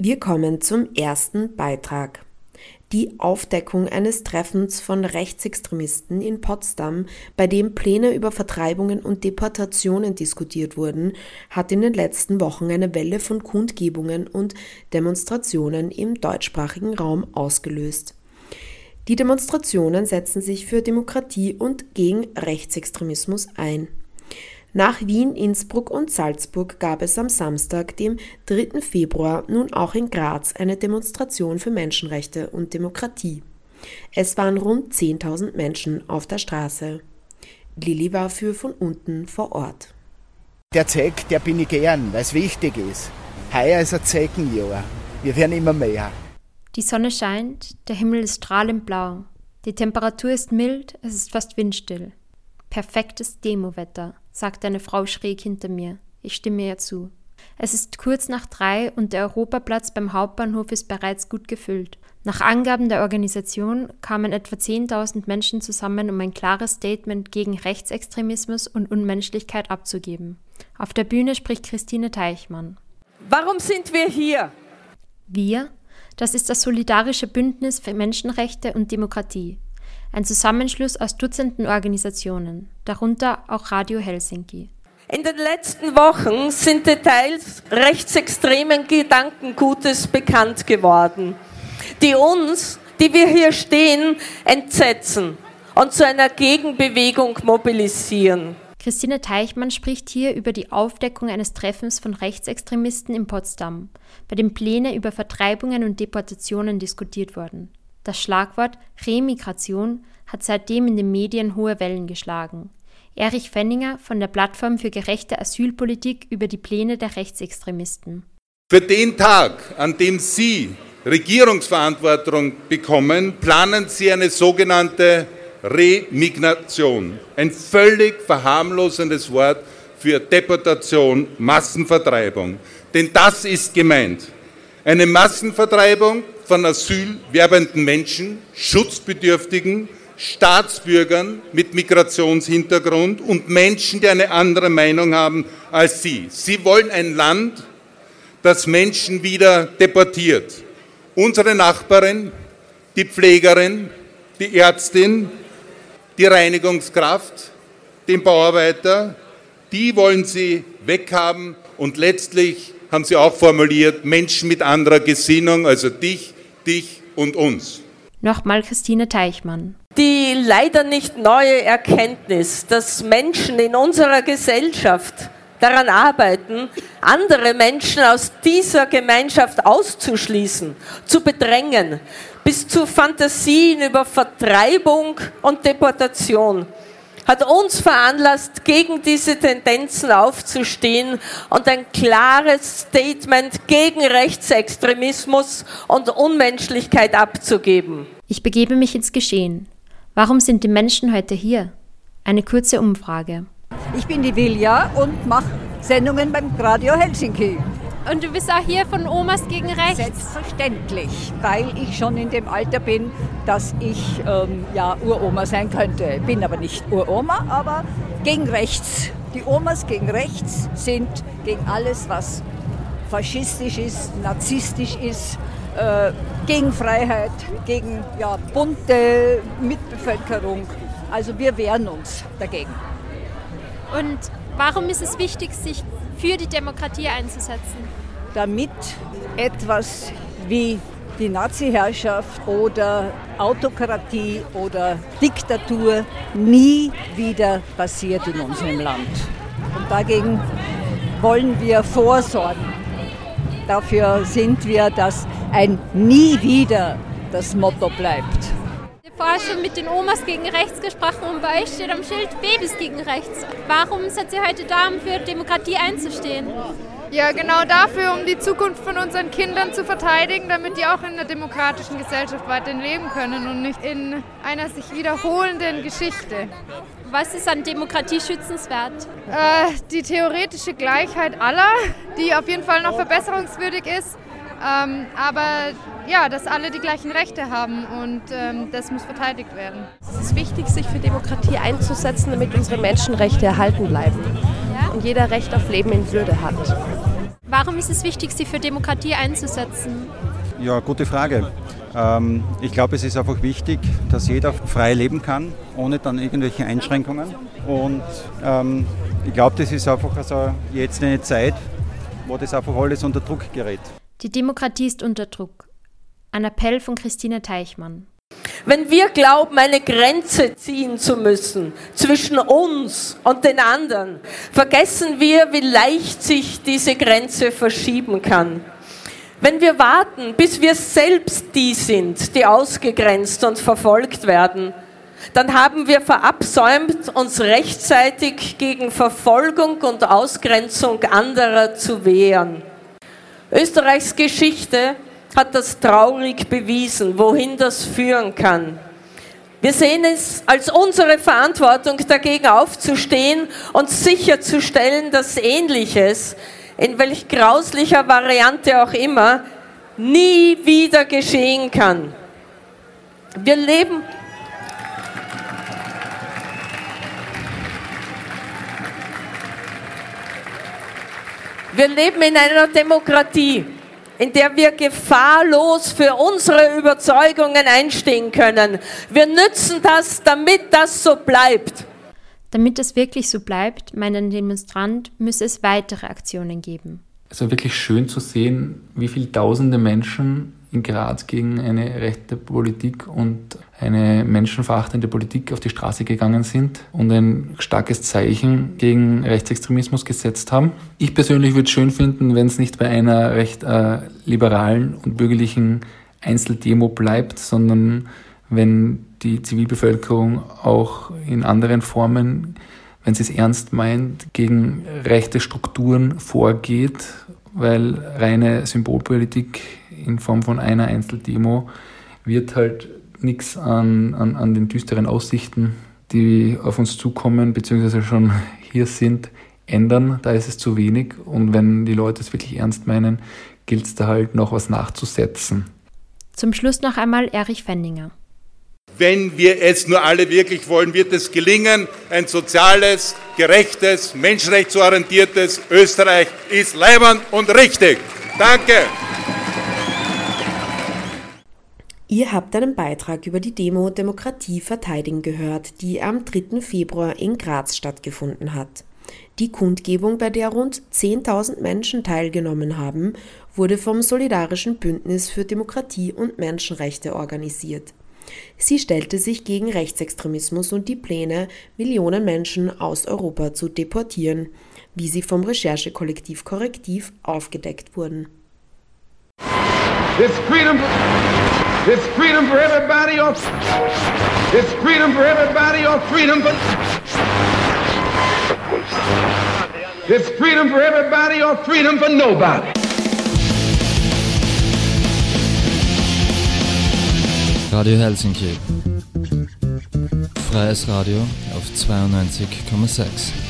Wir kommen zum ersten Beitrag. Die Aufdeckung eines Treffens von Rechtsextremisten in Potsdam, bei dem Pläne über Vertreibungen und Deportationen diskutiert wurden, hat in den letzten Wochen eine Welle von Kundgebungen und Demonstrationen im deutschsprachigen Raum ausgelöst. Die Demonstrationen setzen sich für Demokratie und gegen Rechtsextremismus ein. Nach Wien, Innsbruck und Salzburg gab es am Samstag, dem 3. Februar, nun auch in Graz eine Demonstration für Menschenrechte und Demokratie. Es waren rund 10.000 Menschen auf der Straße. Lilly war für von unten vor Ort. Der Zeig, der bin ich gern, weil es wichtig ist. Heuer ist ein Zeckenjahr. Wir werden immer mehr. Die Sonne scheint, der Himmel ist strahlend blau. Die Temperatur ist mild, es ist fast windstill. Perfektes Demowetter sagt eine Frau schräg hinter mir. Ich stimme ihr zu. Es ist kurz nach drei und der Europaplatz beim Hauptbahnhof ist bereits gut gefüllt. Nach Angaben der Organisation kamen etwa 10.000 Menschen zusammen, um ein klares Statement gegen Rechtsextremismus und Unmenschlichkeit abzugeben. Auf der Bühne spricht Christine Teichmann. Warum sind wir hier? Wir? Das ist das Solidarische Bündnis für Menschenrechte und Demokratie ein Zusammenschluss aus Dutzenden Organisationen, darunter auch Radio Helsinki. In den letzten Wochen sind Details rechtsextremen Gedankengutes bekannt geworden, die uns, die wir hier stehen, entsetzen und zu einer Gegenbewegung mobilisieren. Christine Teichmann spricht hier über die Aufdeckung eines Treffens von Rechtsextremisten in Potsdam, bei dem Pläne über Vertreibungen und Deportationen diskutiert wurden. Das Schlagwort Remigration hat seitdem in den Medien hohe Wellen geschlagen. Erich Fenninger von der Plattform für gerechte Asylpolitik über die Pläne der Rechtsextremisten. Für den Tag, an dem Sie Regierungsverantwortung bekommen, planen Sie eine sogenannte Remigration. Ein völlig verharmlosendes Wort für Deportation, Massenvertreibung. Denn das ist gemeint. Eine Massenvertreibung von asylwerbenden Menschen, Schutzbedürftigen, Staatsbürgern mit Migrationshintergrund und Menschen, die eine andere Meinung haben als Sie. Sie wollen ein Land, das Menschen wieder deportiert. Unsere Nachbarin, die Pflegerin, die Ärztin, die Reinigungskraft, den Bauarbeiter, die wollen Sie weghaben und letztlich haben Sie auch formuliert, Menschen mit anderer Gesinnung, also dich, dich und uns. Nochmal Christine Teichmann. Die leider nicht neue Erkenntnis, dass Menschen in unserer Gesellschaft daran arbeiten, andere Menschen aus dieser Gemeinschaft auszuschließen, zu bedrängen, bis zu Fantasien über Vertreibung und Deportation hat uns veranlasst, gegen diese Tendenzen aufzustehen und ein klares Statement gegen Rechtsextremismus und Unmenschlichkeit abzugeben. Ich begebe mich ins Geschehen. Warum sind die Menschen heute hier? Eine kurze Umfrage. Ich bin die Vilja und mache Sendungen beim Radio Helsinki. Und du bist auch hier von Omas gegen Rechts? Selbstverständlich, weil ich schon in dem Alter bin, dass ich ähm, ja Uroma sein könnte. Bin aber nicht Uroma, aber gegen Rechts. Die Omas gegen Rechts sind gegen alles, was faschistisch ist, narzisstisch ist, äh, gegen Freiheit, gegen ja, bunte Mitbevölkerung. Also wir wehren uns dagegen. Und warum ist es wichtig, sich für die Demokratie einzusetzen? Damit etwas wie die Nazi-Herrschaft oder Autokratie oder Diktatur nie wieder passiert in unserem Land. Und dagegen wollen wir vorsorgen. Dafür sind wir, dass ein Nie wieder das Motto bleibt vorher schon mit den Omas gegen rechts gesprochen und bei euch steht am Schild Babys gegen rechts. Warum seid ihr heute da, um für Demokratie einzustehen? Ja, genau dafür, um die Zukunft von unseren Kindern zu verteidigen, damit die auch in einer demokratischen Gesellschaft weiterhin leben können und nicht in einer sich wiederholenden Geschichte. Was ist an Demokratie schützenswert? Äh, die theoretische Gleichheit aller, die auf jeden Fall noch verbesserungswürdig ist. Ähm, aber ja, dass alle die gleichen Rechte haben und ähm, das muss verteidigt werden. Es ist wichtig, sich für Demokratie einzusetzen, damit unsere Menschenrechte erhalten bleiben ja? und jeder Recht auf Leben in Würde hat. Warum ist es wichtig, sich für Demokratie einzusetzen? Ja, gute Frage. Ähm, ich glaube, es ist einfach wichtig, dass jeder frei leben kann, ohne dann irgendwelche Einschränkungen. Und ähm, ich glaube, das ist einfach also jetzt eine Zeit, wo das einfach alles unter Druck gerät. Die Demokratie ist unter Druck. Ein Appell von Christine Teichmann. Wenn wir glauben, eine Grenze ziehen zu müssen zwischen uns und den anderen, vergessen wir, wie leicht sich diese Grenze verschieben kann. Wenn wir warten, bis wir selbst die sind, die ausgegrenzt und verfolgt werden, dann haben wir verabsäumt, uns rechtzeitig gegen Verfolgung und Ausgrenzung anderer zu wehren. Österreichs Geschichte hat das traurig bewiesen, wohin das führen kann. Wir sehen es als unsere Verantwortung, dagegen aufzustehen und sicherzustellen, dass Ähnliches, in welch grauslicher Variante auch immer, nie wieder geschehen kann. Wir leben. Wir leben in einer Demokratie in der wir gefahrlos für unsere Überzeugungen einstehen können. Wir nützen das, damit das so bleibt. Damit es wirklich so bleibt, meint ein Demonstrant, müsse es weitere Aktionen geben. Es war wirklich schön zu sehen, wie viele tausende Menschen in Graz gegen eine rechte Politik und eine menschenverachtende Politik auf die Straße gegangen sind und ein starkes Zeichen gegen Rechtsextremismus gesetzt haben. Ich persönlich würde es schön finden, wenn es nicht bei einer recht äh, liberalen und bürgerlichen Einzeldemo bleibt, sondern wenn die Zivilbevölkerung auch in anderen Formen, wenn sie es ernst meint, gegen rechte Strukturen vorgeht, weil reine Symbolpolitik in Form von einer Einzeldemo wird halt nichts an, an, an den düsteren Aussichten, die auf uns zukommen, beziehungsweise schon hier sind, ändern. Da ist es zu wenig. Und wenn die Leute es wirklich ernst meinen, gilt es da halt noch was nachzusetzen. Zum Schluss noch einmal Erich Fenninger. Wenn wir es nur alle wirklich wollen, wird es gelingen. Ein soziales, gerechtes, menschenrechtsorientiertes Österreich ist leibend und richtig. Danke. Ihr habt einen Beitrag über die Demo Demokratie verteidigen gehört, die am 3. Februar in Graz stattgefunden hat. Die Kundgebung, bei der rund 10.000 Menschen teilgenommen haben, wurde vom Solidarischen Bündnis für Demokratie und Menschenrechte organisiert. Sie stellte sich gegen Rechtsextremismus und die Pläne, Millionen Menschen aus Europa zu deportieren, wie sie vom Recherchekollektiv Korrektiv aufgedeckt wurden. It's freedom for everybody or it's freedom for everybody or freedom for It's freedom for everybody or freedom for nobody. Radio Helsinki. Freies Radio auf 92,6.